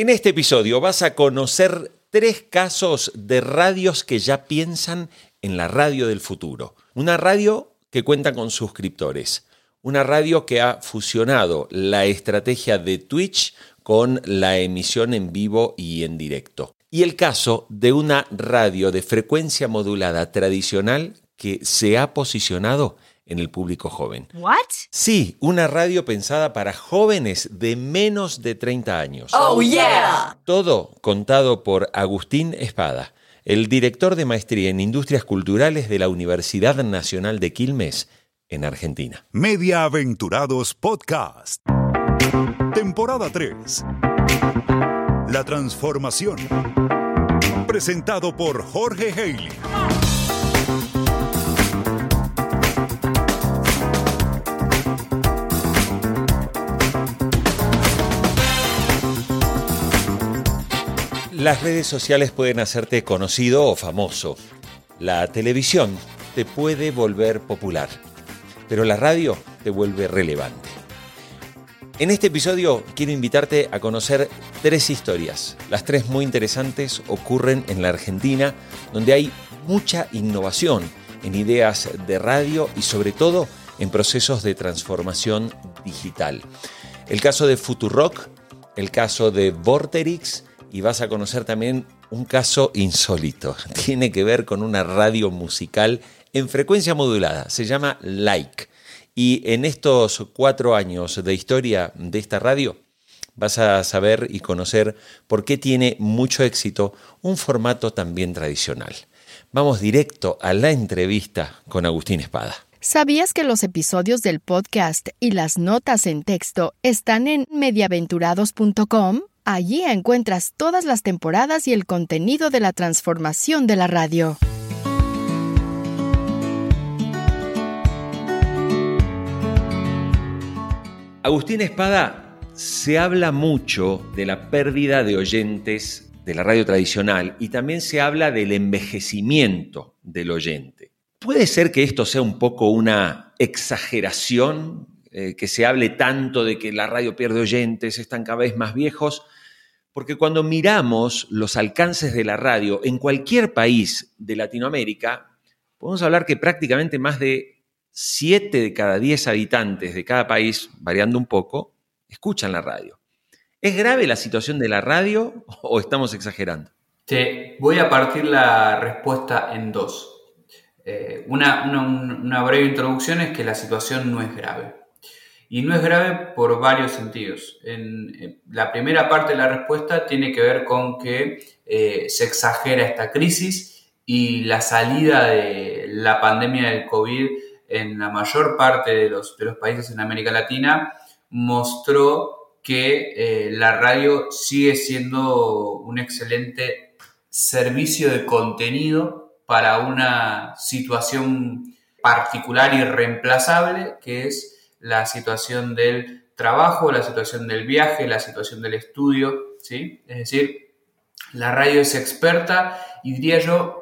En este episodio vas a conocer tres casos de radios que ya piensan en la radio del futuro. Una radio que cuenta con suscriptores. Una radio que ha fusionado la estrategia de Twitch con la emisión en vivo y en directo. Y el caso de una radio de frecuencia modulada tradicional que se ha posicionado en el público joven. What? Sí, una radio pensada para jóvenes de menos de 30 años. Oh yeah. Todo contado por Agustín Espada, el director de maestría en Industrias Culturales de la Universidad Nacional de Quilmes, en Argentina. Media Aventurados Podcast. Temporada 3. La transformación. Presentado por Jorge Haley. Las redes sociales pueden hacerte conocido o famoso. La televisión te puede volver popular, pero la radio te vuelve relevante. En este episodio quiero invitarte a conocer tres historias. Las tres muy interesantes ocurren en la Argentina, donde hay mucha innovación en ideas de radio y sobre todo en procesos de transformación digital. El caso de Futurock, el caso de Vorterix, y vas a conocer también un caso insólito. Tiene que ver con una radio musical en frecuencia modulada. Se llama Like. Y en estos cuatro años de historia de esta radio vas a saber y conocer por qué tiene mucho éxito un formato también tradicional. Vamos directo a la entrevista con Agustín Espada. ¿Sabías que los episodios del podcast y las notas en texto están en mediaventurados.com? Allí encuentras todas las temporadas y el contenido de la transformación de la radio. Agustín Espada, se habla mucho de la pérdida de oyentes de la radio tradicional y también se habla del envejecimiento del oyente. ¿Puede ser que esto sea un poco una exageración, eh, que se hable tanto de que la radio pierde oyentes, están cada vez más viejos? Porque cuando miramos los alcances de la radio en cualquier país de Latinoamérica, podemos hablar que prácticamente más de 7 de cada 10 habitantes de cada país, variando un poco, escuchan la radio. ¿Es grave la situación de la radio o estamos exagerando? Te voy a partir la respuesta en dos. Eh, una, una breve introducción es que la situación no es grave. Y no es grave por varios sentidos. En, la primera parte de la respuesta tiene que ver con que eh, se exagera esta crisis y la salida de la pandemia del COVID en la mayor parte de los, de los países en América Latina mostró que eh, la radio sigue siendo un excelente servicio de contenido para una situación particular y reemplazable que es la situación del trabajo, la situación del viaje, la situación del estudio, ¿sí? Es decir, la radio es experta y diría yo,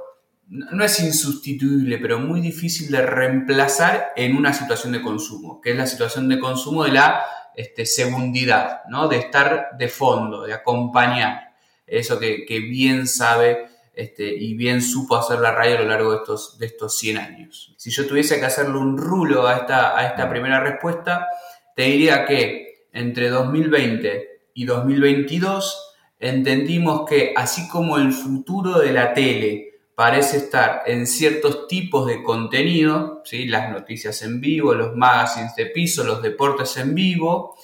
no es insustituible, pero muy difícil de reemplazar en una situación de consumo, que es la situación de consumo de la este, segundidad, ¿no? De estar de fondo, de acompañar. Eso que, que bien sabe este, y bien supo hacer la radio a lo largo de estos, de estos 100 años. Si yo tuviese que hacerle un rulo a esta, a esta primera respuesta, te diría que entre 2020 y 2022 entendimos que así como el futuro de la tele parece estar en ciertos tipos de contenido, ¿sí? las noticias en vivo, los magazines de piso, los deportes en vivo,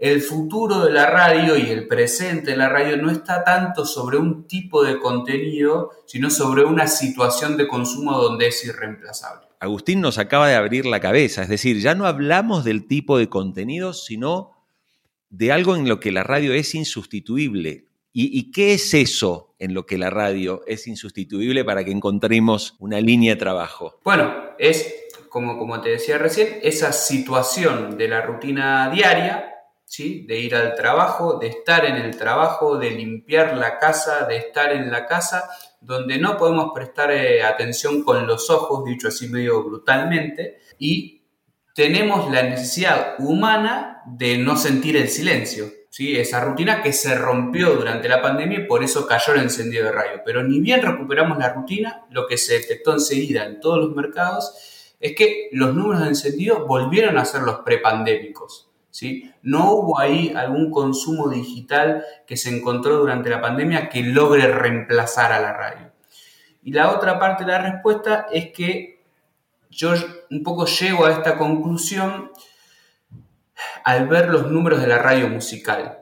el futuro de la radio y el presente de la radio no está tanto sobre un tipo de contenido, sino sobre una situación de consumo donde es irreemplazable. Agustín nos acaba de abrir la cabeza, es decir, ya no hablamos del tipo de contenido, sino de algo en lo que la radio es insustituible. ¿Y, qué es eso en lo que la radio es insustituible para que encontremos una línea de trabajo? Bueno, es, como, como te decía recién, esa situación de la rutina diaria de ir al trabajo, de estar en el trabajo, de limpiar la casa, de estar en la casa, donde no podemos prestar eh, atención con los ojos, dicho así medio brutalmente, y tenemos la necesidad humana de no sentir el silencio. ¿sí? esa rutina que se rompió durante la pandemia y por eso cayó el encendido de radio. Pero ni bien recuperamos la rutina, lo que se detectó enseguida en todos los mercados es que los números de encendido volvieron a ser los prepandémicos. ¿Sí? No hubo ahí algún consumo digital que se encontró durante la pandemia que logre reemplazar a la radio. Y la otra parte de la respuesta es que yo un poco llego a esta conclusión al ver los números de la radio musical.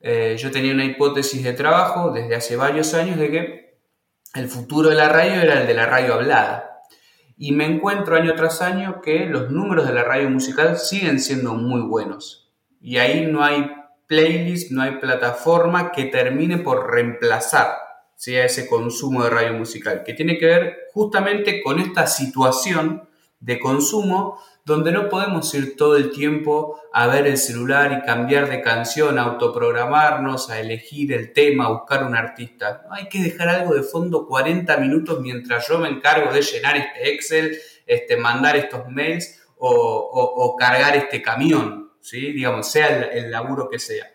Eh, yo tenía una hipótesis de trabajo desde hace varios años de que el futuro de la radio era el de la radio hablada. Y me encuentro año tras año que los números de la radio musical siguen siendo muy buenos. Y ahí no hay playlist, no hay plataforma que termine por reemplazar ese consumo de radio musical, que tiene que ver justamente con esta situación de consumo donde no podemos ir todo el tiempo a ver el celular y cambiar de canción, a autoprogramarnos, a elegir el tema, a buscar un artista. Hay que dejar algo de fondo 40 minutos mientras yo me encargo de llenar este Excel, este, mandar estos mails o, cargar este camión, ¿sí? digamos, sea el, laburo que sea.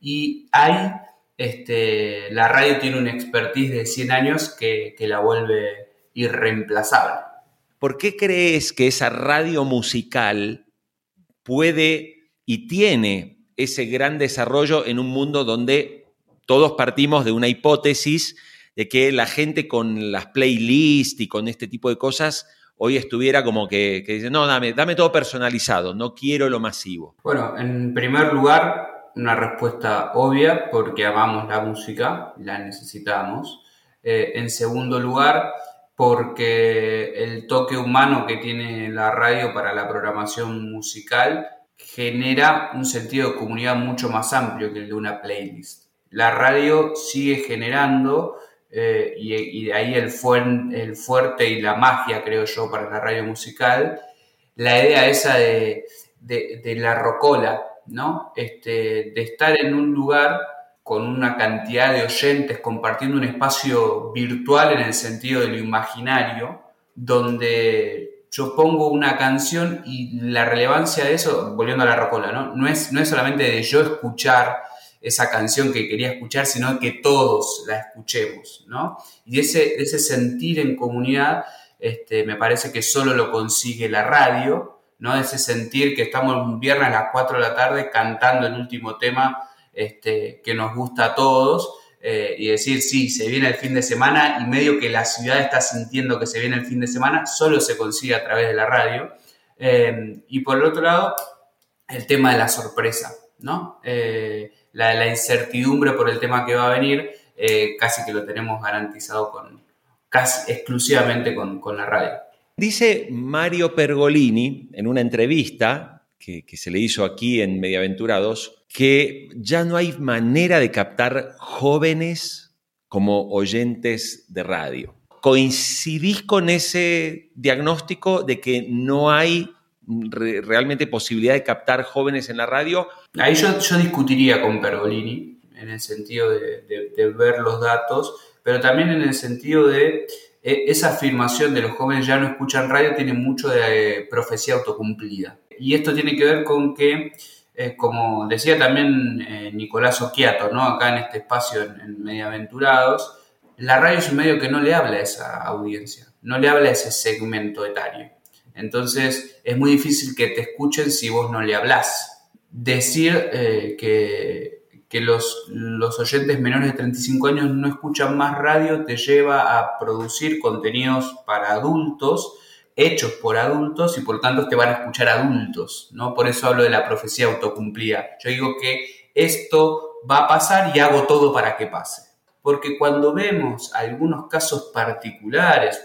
Y ahí este, la radio tiene una expertise de 100 años que, que la vuelve irreemplazable. ¿Por qué crees que esa radio musical puede y tiene ese gran desarrollo en un mundo donde todos partimos de una hipótesis de que la gente con las playlists y con este tipo de cosas hoy estuviera como que, dice, no, dame, dame todo personalizado, no quiero lo masivo? Bueno, en primer lugar, una respuesta obvia, porque amamos la música, la necesitamos. Eh, en segundo lugar, porque el toque humano que tiene la radio para la programación musical genera un sentido de comunidad mucho más amplio que el de una playlist. La radio sigue generando, eh, y, de ahí el, fuerte y la magia, creo yo, para la radio musical, la idea esa de, de la rocola, ¿no? Este, de estar en un lugar con una cantidad de oyentes compartiendo un espacio virtual en el sentido de lo imaginario, donde yo pongo una canción y la relevancia de eso, volviendo a la rocola, ¿no? No es, no es solamente de yo escuchar esa canción que quería escuchar, sino que todos la escuchemos, ¿no? Y ese, ese sentir en comunidad, este, me parece que solo lo consigue la radio, ¿no? Ese sentir que estamos un viernes a las 4 de la tarde cantando el último tema este, que nos gusta a todos eh, y decir, sí, se viene el fin de semana y medio que la ciudad está sintiendo que se viene el fin de semana, solo se consigue a través de la radio. Eh, y por el otro lado, el tema de la sorpresa, ¿no? Eh, la, incertidumbre por el tema que va a venir, casi que lo tenemos garantizado con, casi exclusivamente con, con la radio. Dice Mario Pergolini en una entrevista que, se le hizo aquí en Mediaventurados, que ya no hay manera de captar jóvenes como oyentes de radio. ¿Coincidís con ese diagnóstico de que no hay realmente posibilidad de captar jóvenes en la radio? Ahí yo, discutiría con Pergolini en el sentido de, ver los datos, pero también en el sentido de e, esa afirmación de los jóvenes ya no escuchan radio tiene mucho de profecía autocumplida. Y esto tiene que ver con que, eh, como decía también eh, Nicolás Oquiato, ¿no? acá en este espacio en, Mediaventurados, la radio es un medio que no le habla a esa audiencia, no le habla a ese segmento etario. Entonces es muy difícil que te escuchen si vos no le hablas. Decir eh, que, que los, los, oyentes menores de 35 años no escuchan más radio te lleva a producir contenidos para adultos hechos por adultos y por tanto te van a escuchar adultos, ¿no? Por eso hablo de la profecía autocumplida. Yo digo que esto va a pasar y hago todo para que pase. Porque cuando vemos algunos casos particulares,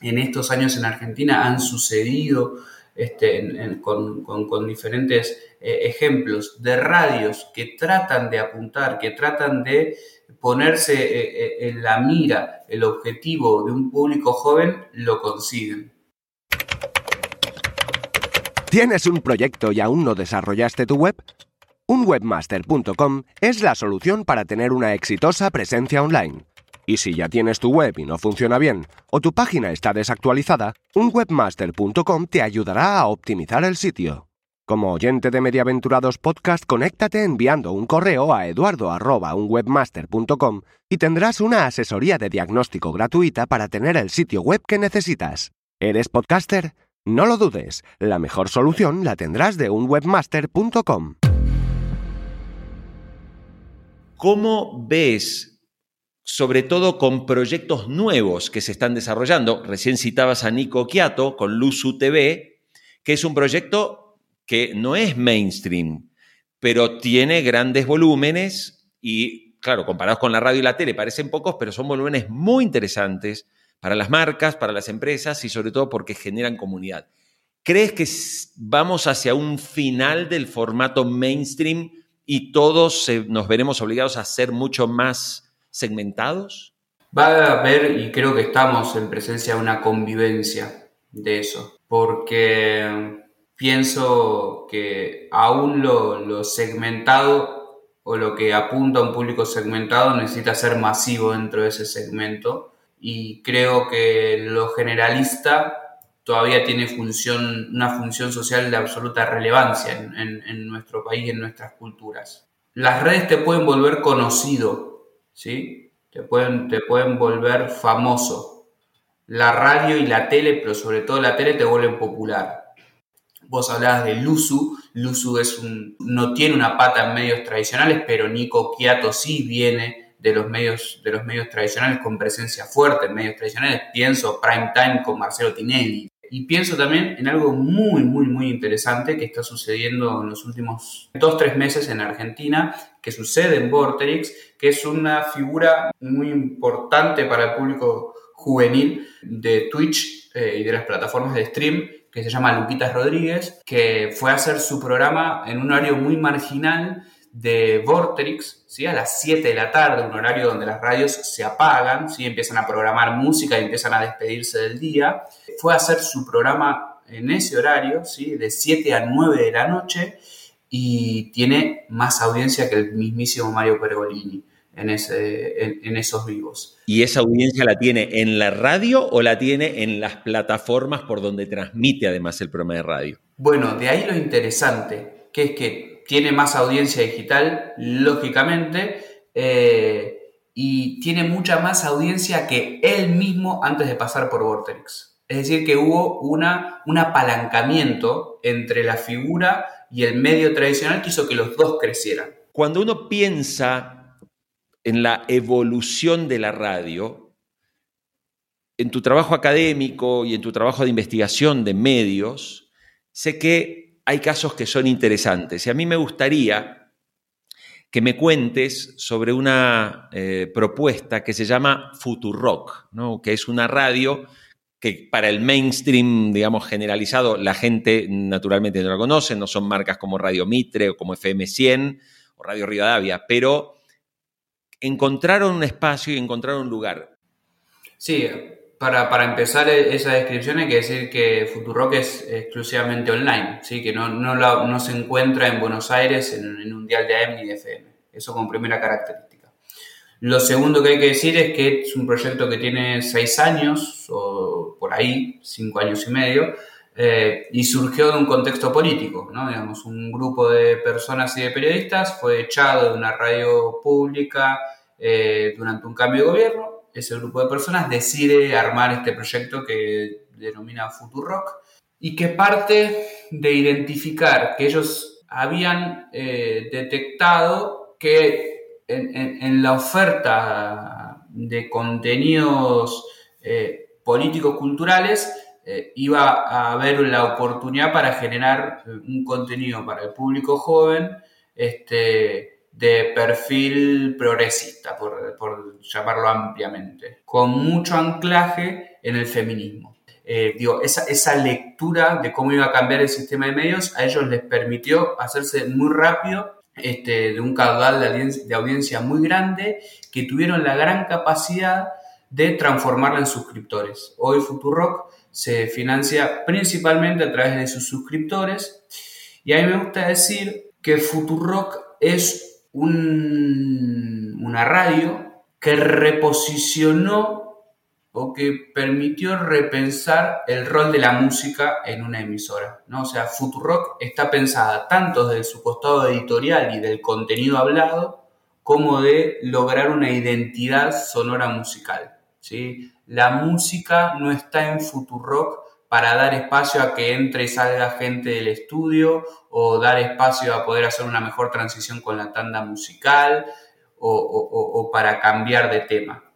en estos años en Argentina han sucedido este, con, diferentes eh, ejemplos de radios que tratan de apuntar, que tratan de ponerse eh, eh, en la mira el objetivo de un público joven, lo consiguen. ¿Tienes un proyecto y aún no desarrollaste tu web? Un webmaster.com es la solución para tener una exitosa presencia online. Y si ya tienes tu web y no funciona bien, o tu página está desactualizada, un webmaster.com te ayudará a optimizar el sitio. Como oyente de Mediaventurados Podcast, conéctate enviando un correo a eduardo.unwebmaster.com y tendrás una asesoría de diagnóstico gratuita para tener el sitio web que necesitas. ¿Eres podcaster? No lo dudes, la mejor solución la tendrás de unwebmaster.com. ¿Cómo ves, sobre todo con proyectos nuevos que se están desarrollando? Recién citabas a Nico Quiato con Luzu TV, que es un proyecto que no es mainstream, pero tiene grandes volúmenes y, claro, comparados con la radio y la tele parecen pocos, pero son volúmenes muy interesantes para las marcas, para las empresas y sobre todo porque generan comunidad. ¿Crees que vamos hacia un final del formato mainstream y todos nos veremos obligados a ser mucho más segmentados? Va a haber, y creo que estamos en presencia de una convivencia de eso, porque pienso que aún lo, segmentado o lo que apunta a un público segmentado necesita ser masivo dentro de ese segmento y creo que lo generalista todavía tiene función, una función social de absoluta relevancia en, nuestro país y en nuestras culturas. Las redes te pueden volver conocido, ¿sí? Te pueden, te pueden volver famoso. La radio y la tele, pero sobre todo la tele, te vuelven popular Vos hablabas de Luzu. Luzu es un, no tiene una pata en medios tradicionales, pero Nico Quiato sí viene de los medios, de los medios tradicionales con presencia fuerte en medios tradicionales. Pienso Prime Time con Marcelo Tinelli. Y pienso también en algo muy, muy, muy interesante que está sucediendo en los últimos dos, tres meses en Argentina, que sucede en Vorterix, que es una figura muy importante para el público juvenil de Twitch eh, y de las plataformas de stream, que se llama Luquitas Rodríguez, que fue a hacer su programa en un horario muy marginal de Vortex, ¿sí? a las 7 de la tarde, un horario donde las radios se apagan, ¿sí? empiezan a programar música y empiezan a despedirse del día. Fue a hacer su programa en ese horario, ¿sí? de 7 a 9 de la noche, y tiene más audiencia que el mismísimo Mario Pergolini en, ese, en, esos vivos. ¿Y esa audiencia la tiene en la radio o la tiene en las plataformas por donde transmite además el programa de radio? Bueno, de ahí lo interesante, que es que tiene más audiencia digital, lógicamente, eh, y tiene mucha más audiencia que él mismo antes de pasar por Vortex. Es decir, que hubo una, un apalancamiento entre la figura y el medio tradicional que hizo que los dos crecieran. Cuando uno piensa en la evolución de la radio, en tu trabajo académico y en tu trabajo de investigación de medios, sé que hay casos que son interesantes y a mí me gustaría que me cuentes sobre una eh, propuesta que se llama Futurock, ¿no? que es una radio que para el mainstream, digamos, generalizado, la gente naturalmente no la conoce, no son marcas como Radio Mitre o como FM 100 o Radio Rivadavia, pero encontraron un espacio y encontraron un lugar. Sí, para, empezar e, esa descripción hay que decir que Futurock es exclusivamente online, ¿sí? que no, no, se encuentra en Buenos Aires en, un dial de AM ni de FM. Eso como primera característica. Lo segundo que hay que decir es que es un proyecto que tiene seis años, o por ahí, cinco años y medio, eh, y surgió de un contexto político, ¿no? Digamos, un grupo de personas y de periodistas fue echado de una radio pública eh, durante un cambio de gobierno. Ese grupo de personas decide armar este proyecto que denomina Futurock y que parte de identificar que ellos habían eh, detectado que en, la oferta de contenidos políticos culturales eh, iba a haber la oportunidad para generar eh, un contenido para el público joven este, de perfil progresista, por, llamarlo ampliamente, con mucho anclaje en el feminismo. Eh, digo, esa, esa lectura de cómo iba a cambiar el sistema de medios a ellos les permitió hacerse muy rápido este, de un caudal de de audiencia muy grande que tuvieron la gran capacidad de transformarla en suscriptores. Hoy Futurock se financia principalmente a través de sus suscriptores y a mí me gusta decir que Futurock es una radio que reposicionó o que permitió repensar el rol de la música en una emisora. ¿no? O sea, Futurock está pensada tanto desde su costado editorial y del contenido hablado, como de lograr una identidad sonora musical. ¿sí? La música no está en Futurock para dar espacio a que entre y salga gente del estudio o dar espacio a poder hacer una mejor transición con la tanda musical o, para cambiar de tema.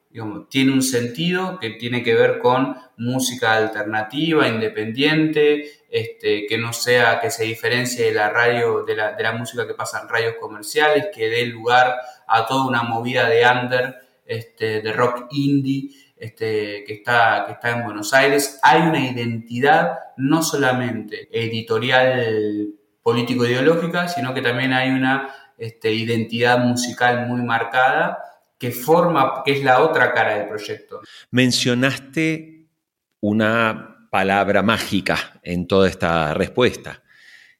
Tiene un sentido que tiene que ver con música alternativa, independiente, este, que no sea, que se diferencie de la radio, de la, música que pasa en radios comerciales, que dé lugar a toda una movida de under, este, de rock indie, este, que, está, que está en Buenos Aires. Hay una identidad no solamente editorial político-ideológica, sino que también hay una este, identidad musical muy marcada que forma, que es la otra cara del proyecto. Mencionaste una palabra mágica en toda esta respuesta,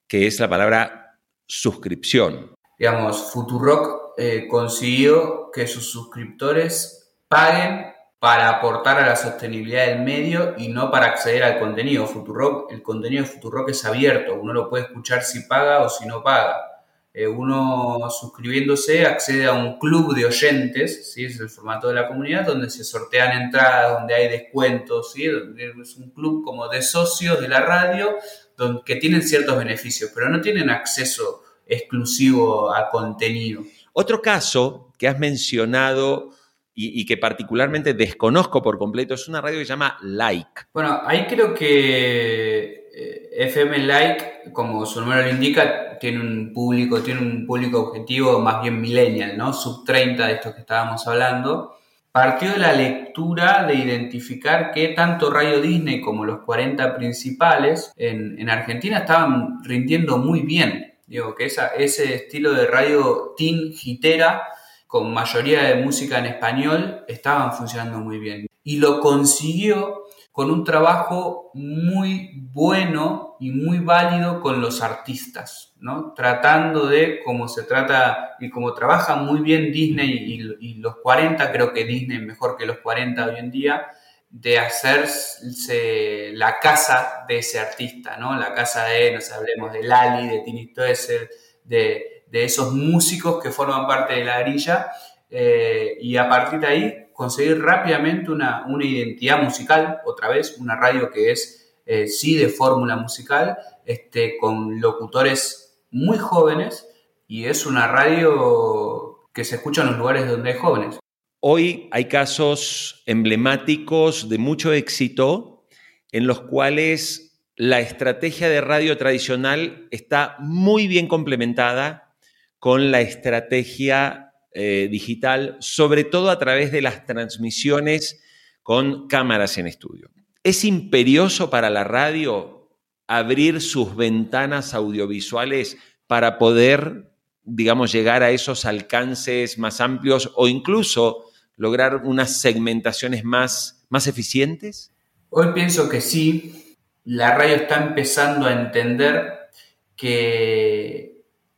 que es la palabra suscripción. Digamos, Futurock eh, consiguió que sus suscriptores paguen para aportar a la sostenibilidad del medio y no para acceder al contenido. Futurock, el contenido de Futurock es abierto, uno lo puede escuchar si paga o si no paga. Eh, uno suscribiéndose accede a un club de oyentes, ¿sí? es el formato de la comunidad, donde se sortean entradas, donde hay descuentos, ¿sí? es un club como de socios de la radio donde, que tienen ciertos beneficios, pero no tienen acceso exclusivo a contenido. Otro caso que has mencionado y, que particularmente desconozco por completo es una radio que se llama Like. Bueno, ahí creo que eh, FM Like, como su nombre lo indica, tiene un público, tiene un público objetivo más bien millennial, ¿no? Sub 30 de estos que estábamos hablando. Partió de la lectura de identificar que tanto Radio Disney como los 40 principales en, Argentina estaban rindiendo muy bien. Digo, que ese estilo de radio teen hitera con mayoría de música en español estaban funcionando muy bien. Y lo consiguió con un trabajo muy bueno y muy válido con los artistas, ¿no? Tratando de, como se trata y como trabaja muy bien Disney y, los 40, creo que Disney mejor que los 40 hoy en día, de hacerse la casa de ese artista, ¿no? La casa de, no sé, hablemos de Lali, de Tini Stoessel, de, de esos músicos que forman parte de la grilla, eh, y a partir de ahí conseguir rápidamente una, identidad musical, otra vez, una radio que es eh, sí de fórmula musical, este, con locutores muy jóvenes y es una radio que se escucha en los lugares donde hay jóvenes. Hoy hay casos emblemáticos de mucho éxito en los cuales la estrategia de radio tradicional está muy bien complementada con la estrategia eh, digital, sobre todo a través de las transmisiones con cámaras en estudio. Es imperioso para la radio abrir sus ventanas audiovisuales para poder, digamos, llegar a esos alcances más amplios o incluso lograr unas segmentaciones más, más eficientes? Hoy pienso que sí. La radio está empezando a entender que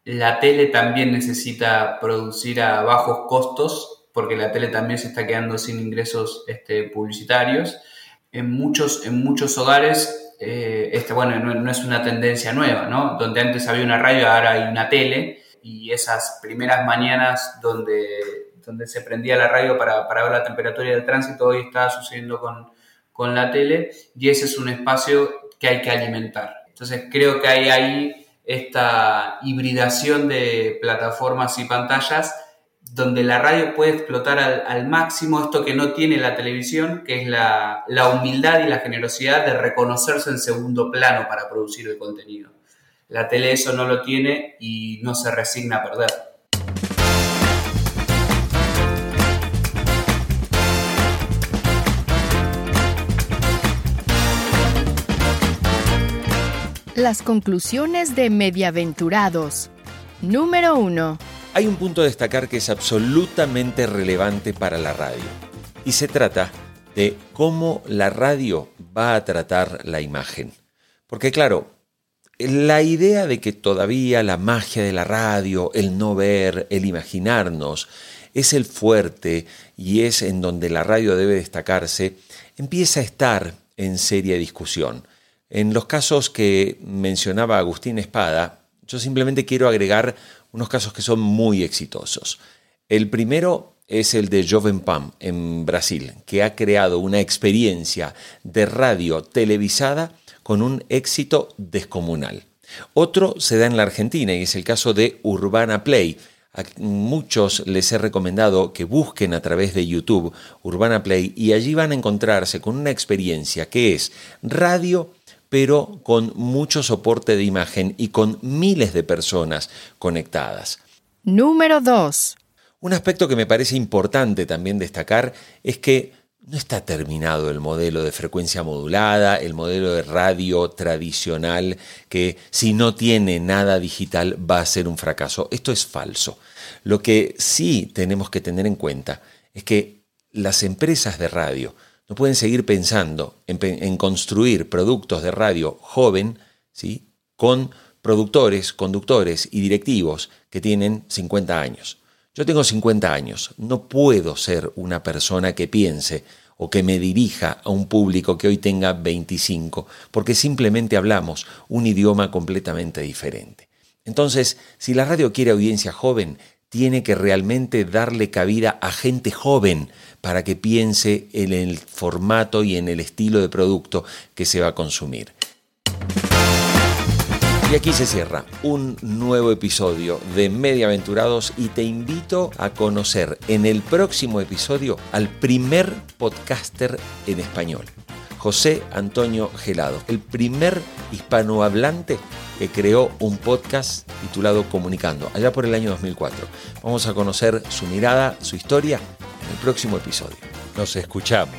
la tele también necesita producir a bajos costos, porque la tele también se está quedando sin ingresos este, publicitarios. En muchos, en muchos hogares, eh, este, bueno, no, es una tendencia nueva, ¿no? Donde antes había una radio, ahora hay una tele, y esas primeras mañanas donde, donde se prendía la radio para, para ver la temperatura del tránsito, hoy está sucediendo con, con la tele, y ese es un espacio que hay que alimentar. Entonces creo que hay ahí esta hibridación de plataformas y pantallas donde la radio puede explotar al, máximo esto que no tiene la televisión, que es la, la, humildad y la generosidad de reconocerse en segundo plano para producir el contenido. La tele eso no lo tiene y no se resigna a perder. Las conclusiones de Mediaventurados. Número 1. Hay un punto a destacar que es absolutamente relevante para la radio. Y se trata de cómo la radio va a tratar la imagen. Porque claro, la idea de que todavía la magia de la radio, el no ver, el imaginarnos, es el fuerte y es en donde la radio debe destacarse, empieza a estar en seria discusión. En los casos que mencionaba Agustín Espada, yo simplemente quiero agregar unos casos que son muy exitosos. El primero es el de Joven Pam en Brasil, que ha creado una experiencia de radio televisada con un éxito descomunal. Otro se da en la Argentina y es el caso de Urbana Play. A muchos les he recomendado que busquen a través de YouTube Urbana Play y allí van a encontrarse con una experiencia que es radio pero con mucho soporte de imagen y con miles de personas conectadas. Número 2. Un aspecto que me parece importante también destacar es que no está terminado el modelo de frecuencia modulada, el modelo de radio tradicional, que si no tiene nada digital va a ser un fracaso. Esto es falso. Lo que sí tenemos que tener en cuenta es que las empresas de radio no pueden seguir pensando en, construir productos de radio joven, ¿sí? con productores, conductores y directivos que tienen 50 años. Yo tengo 50 años, no puedo ser una persona que piense o que me dirija a un público que hoy tenga 25, porque simplemente hablamos un idioma completamente diferente. Entonces, si la radio quiere audiencia joven, tiene que realmente darle cabida a gente joven para que piense en el formato y en el estilo de producto que se va a consumir. Y aquí se cierra un nuevo episodio de Mediaventurados y te invito a conocer en el próximo episodio al primer podcaster en español, José Antonio Gelado, el primer hispanohablante que creó un podcast titulado Comunicando, allá por el año 2004. Vamos a conocer su mirada, su historia el próximo episodio. Nos escuchamos.